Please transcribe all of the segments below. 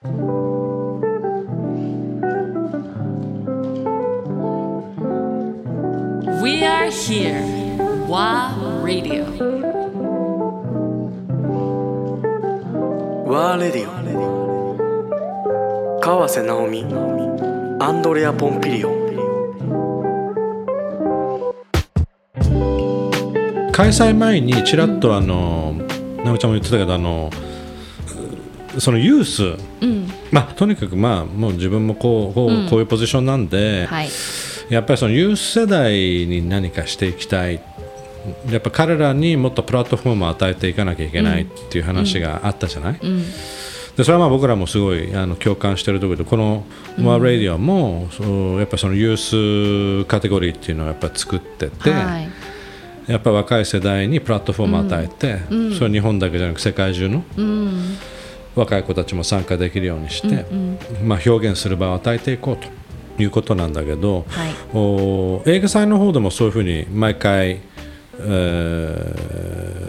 We are here. WA Radio. ワーレディオ川瀬直美アンドレア・ポンピリオン開催前にちらっとあの、直美ちゃんも言ってたけどあのそのユース、うん。まあ、とにかくまあもう自分もこうこう,、うん。こういうポジションなんで、はい。やっぱりそのユース世代に何かしていきたい。やっぱ彼らにもっとプラットフォームを与えていかなきゃいけないっていう話があったじゃない、うん。でそれはまあ僕らもすごいあの共感してるところでこの「ワーラディオも」そうやっぱそのユースカテゴリーっていうのをやっぱ作ってて、はい。やっぱ若い世代にプラットフォームを与えて、うん。それは日本だけじゃなく世界中のうん若い子たちも参加できるようにして、うんまあ、表現する場を与えていこうということなんだけど、はい。お映画祭の方でもそういうふうに毎回えー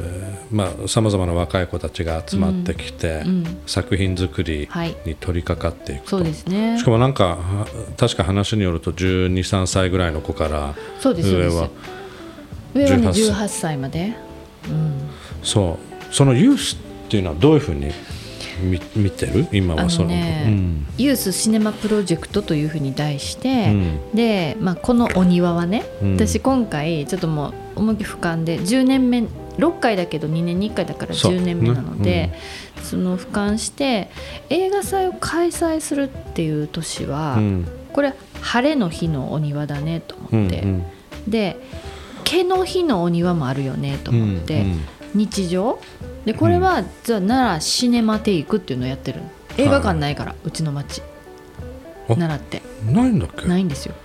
まあ、さまざまな若い子たちが集まってきて、うん作品作りはい。に取り掛かっていくと、そうですね。しかもなんかは確か話によると1 2 3歳ぐらいの子から上は上はね18歳。18歳まで。うん。そう。そのユースっていうのはどういうふうに見見てる？今あはそののね、うん。ユースシネマプロジェクトというふうに題して、うん。で、まあ、このお庭はね、うん。私今回ちょっともう思いっきり俯瞰で10年目6回だけど2年に1回だからそう。10年目なのでそ,、の俯瞰して映画祭を開催するっていう年は、うん。これ晴れの日のお庭だねとうん思って、で毛の日のお庭もあるよねと思って、うん。日常でこれは、じゃあ奈良シネマテイクっていうのをやってる映画館ないから、うちの町。あ奈良って。うんないんだっけ？ないんですよ。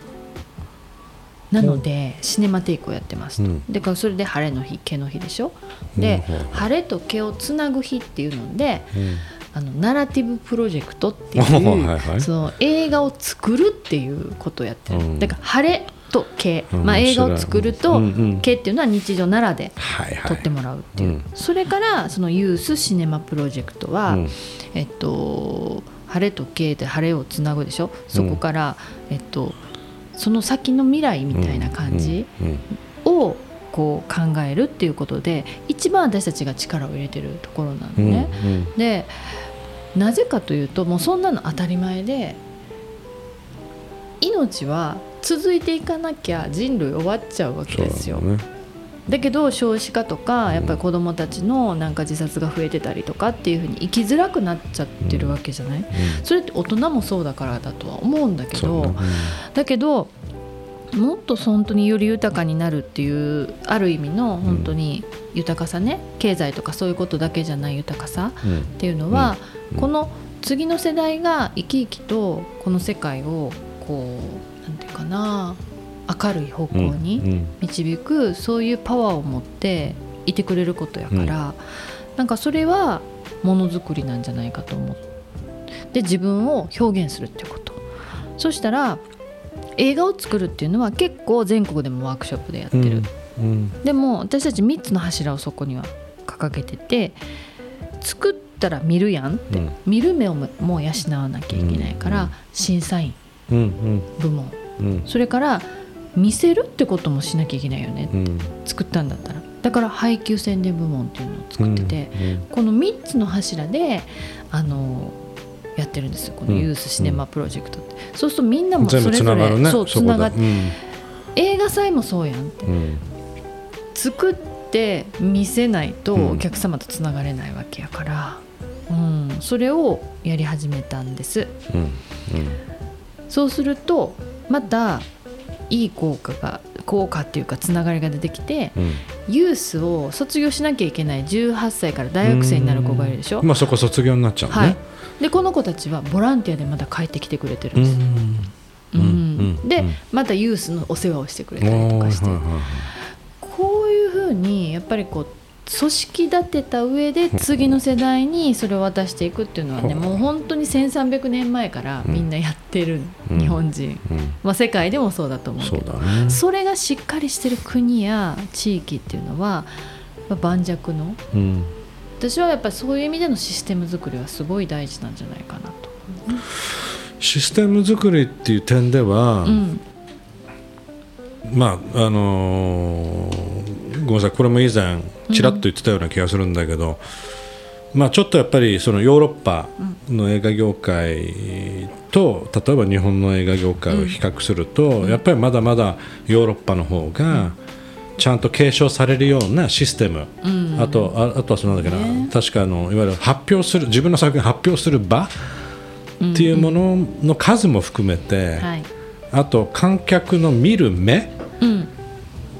なのでシネマテイクをやってますと、うん。でそれで晴れの日毛の日でしょ？で、うん晴れと毛をつなぐ日っていうのでうん。あのナラティブプロジェクトってい はいうはい。その映画を作るっていうことをやってる、うん。だから晴れと毛、うんまあ、映画を作ると、毛っていうのは日常奈良で撮ってもらうっていう、うん。それからそのユースシネマプロジェクトは、うん。えっと晴れと経で晴れをつなぐでしょ？そこから、えっとその先の未来みたいな感じうんをこう考えるっていうことで一番私たちが力を入れてるところなのうんね。うん。でなぜかというともうそんなの当たり前で命は続いていかなきゃ人類終わっちゃうわけですよ。だね。だけど少子化とかやっぱり子どもたちのなんか自殺が増えてたりとかっていうふうに生きづらくなっちゃってるわけじゃない、それって大人もそうだからだとは思うんだけど、だけどもっと本当により豊かになるっていうある意味の本当に豊かさね経済とかそういうことだけじゃない豊かさうん。っていうのは、うん。この次の世代が生き生きとこの世界をこうなんていうかな明るい方向に、うん導くそういうパワーを持っていてくれることやから、なんかそれはものづくりなんじゃないかと思って自分を表現するっていうこと。そしたら映画を作るっていうのは結構全国でもワークショップでやってる、うんでも私たち3つの柱をそこには掲げてて作ったら見るやんって、うん。見る目をももう養わなきゃいけないから、うん。審査員うんうん。部門。うん。それから見せるってこともしなきゃいけないよね。うん。作ったんだったら。だから配給宣伝部門っていうのを作ってて、うんこの3つの柱であのやってるんですよ。このユースシネマプロジェクトって、そうするとみんなもそれぞれ、ながるねそうつながってうん。映画祭もそうやんって。うん。作って見せないとうん。お客様とつながれないわけやから、うん。それをやり始めたんです。うんそうするとまたいい効果が効果っていうかつながりが出てきてうん。ユースを卒業しなきゃいけない18歳から大学生になる子がいるでしょ、まあそこ卒業になっちゃうはい。ね、でこの子たちはボランティアでまた帰ってきてくれてるうんです、ん。で、うん。またユースのお世話をしてくれたはいりとかして、こういうふうにやっぱりこう組織立てた上で 次の世代にそれを渡していくっていうのはねもう本当に1300年前からみんなやってるうん。日本人、うん。まあ、世界でもそうだと思うけど。だね。それがしっかりしてる国や地域っていうのはまあ盤石のうん。私はやっぱりそういう意味でのシステム作りはすごい大事なんじゃないかなと。システム作りっていう点では、うんまああのーごめんなさいこれも以前ちらっと言ってたような気がするんだけど、まあ、ちょっとやっぱりそのヨーロッパの映画業界と例えば日本の映画業界を比較すると、やっぱりまだまだヨーロッパの方がちゃんと継承されるようなシステム、あとああとはそのなんだっけな、確かあのいわゆる発表する自分の作品を発表する場っていうものの数も含めて、はい。あと観客の見る目うん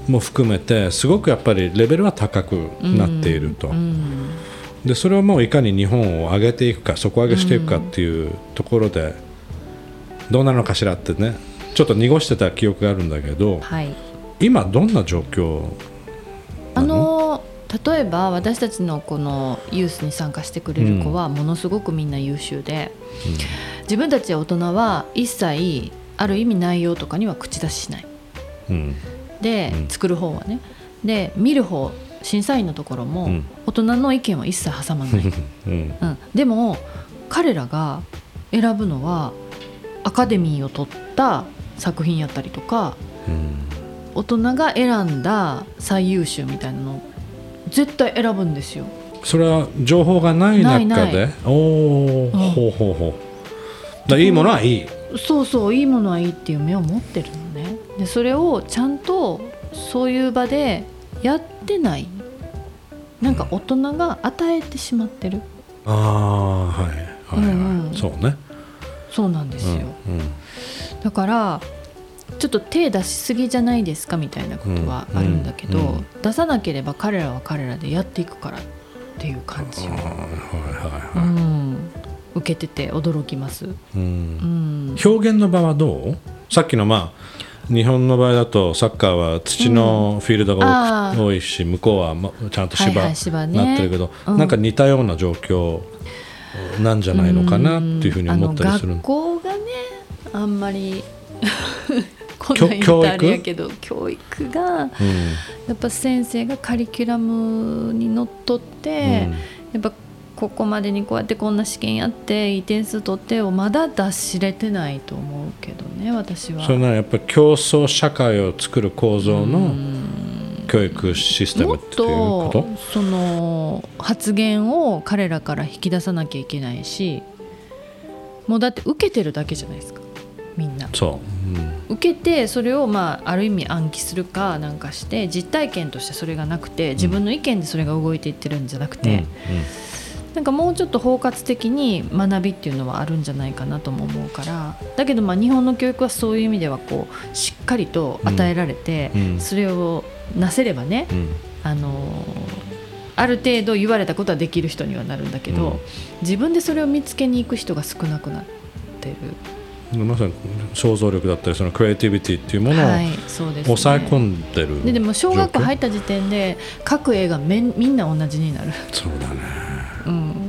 も含めてすごくやっぱりレベルは高くなっていると、でそれをもういかに日本を上げていくか底上げしていくかっていうところでどうなるのかしらってねちょっと濁してた記憶があるんだけどはい。今どんな状況あの例えば私たちのこのユースに参加してくれる子はものすごくみんな優秀で、自分たち大人は一切ある意味内容とかには口出ししない。うんで、うん。作る方はね。で見る方審査員のところもうん。大人の意見は一切挟まない、うん。うん、でも彼らが選ぶのはアカデミーを取った作品やったりとかうん。大人が選んだ最優秀みたいなの絶対選ぶんですよ。それは情報がない中で？ないおお、うん。ほうほうほう。だいいものはいい。そうそういいものはいいっていう目を持ってるのねでそれをちゃんとそういう場でやってない。なんか大人が与えてしまってる。ああはいはいはい、うんうん。そうね。そうなんですよ、うんだからちょっと手出しすぎじゃないですかみたいなことはあるんだけど、うん。うん出さなければ彼らは彼らでやっていくからっていう感じを、はいはいうはい、ん、受けてて驚きます、うん。うん、表現の場はどう？さっきのまあ日本の場合だとサッカーは土のフィールドが多いし向こうはまちゃんと芝はいはい芝ね。なってるけど、うん。なんか似たような状況なんじゃないのかなっていうふうに思ったりする。学校がねあんまり こんなん言ったらあれやけど教育？がうん。やっぱ先生がカリキュラムにのっとって、やっぱここまでにこうやってこんな試験やっていい点数取ってをまだ出しれてないと思うけどね私は。それならやっぱり競争社会を作る構造の教育システムっていうこと？とその発言を彼らから引き出さなきゃいけないしもうだって受けてるだけじゃないですかみんな。そう、うん。受けてそれをまあある意味暗記するかなんかして実体験としてそれがなくて自分の意見でそれが動いていってるんじゃなくて、なんかもうちょっと包括的に学びっていうのはあるんじゃないかなとも思うからだけどまあ日本の教育はそういう意味ではこうしっかりと与えられて、うん。それをなせればね、うん。あのーある程度言われたことはできる人にはなるんだけど、うん。自分でそれを見つけに行く人が少なくなってる、うん、まさに想像力だったりそのクリエイティビティっていうものを抑え込んでるででも小学校入っった時点で各映画めんみんな同じになる、そうだね。うん、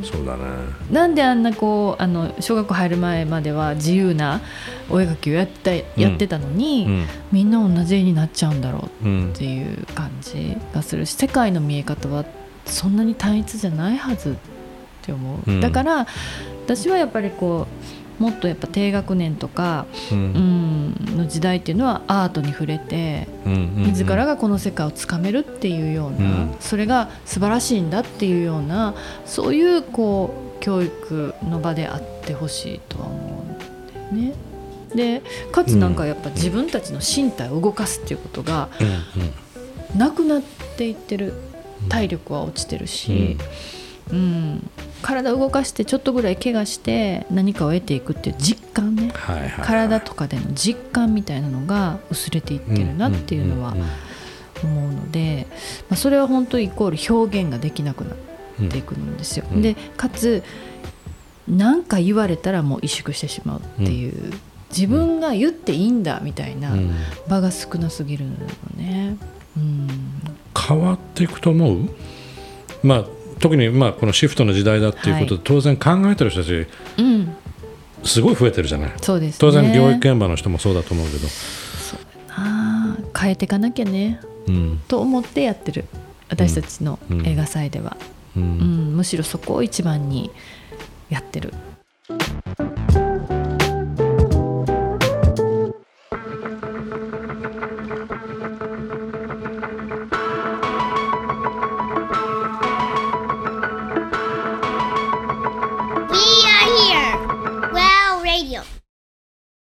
そうだね。なんであんなこうあの小学校入る前までは自由なお絵描きをやったやってたのに、うんみんな同じ絵になっちゃうんだろううんっていう感じがするし世界の見え方はそんなに単一じゃないはずって思う、うん。だから私はやっぱりこうもっとやっぱ低学年とか、ううんん、の時代っていうのはアートに触れてうん自らがこの世界をつかめるっていうような、うん。それが素晴らしいんだっていうようなそういうこう教育の場であってほしいとは思うんだよね。でかつなんかやっぱ自分たちの身体を動かすっていうことがうんなくなっていってる。体力は落ちてるし、うん体を動かしてちょっとぐらい怪我して何かを得ていくっていう実感ね。はいはいはい。体とかでの実感みたいなのが薄れていってるなっていうのはんん思うので、まあ、それは本当イコール表現ができなくなっていくんですよ。うん。でかつ何か言われたらもう萎縮してしまうっていう、自分が言っていいんだみたいなうん。場が少なすぎるのね。うん。変わっていくと思う？まあ特にまあこのシフトの時代だっていうことで、当然考えてる人たちうん、すごい増えてるじゃない？そうですね。当然療育現場の人もそうだと思うけど、あー変えていかなきゃね。うん。と思ってやってる。私たちのうん。映画祭では、ううんん。むしろそこを一番にやってる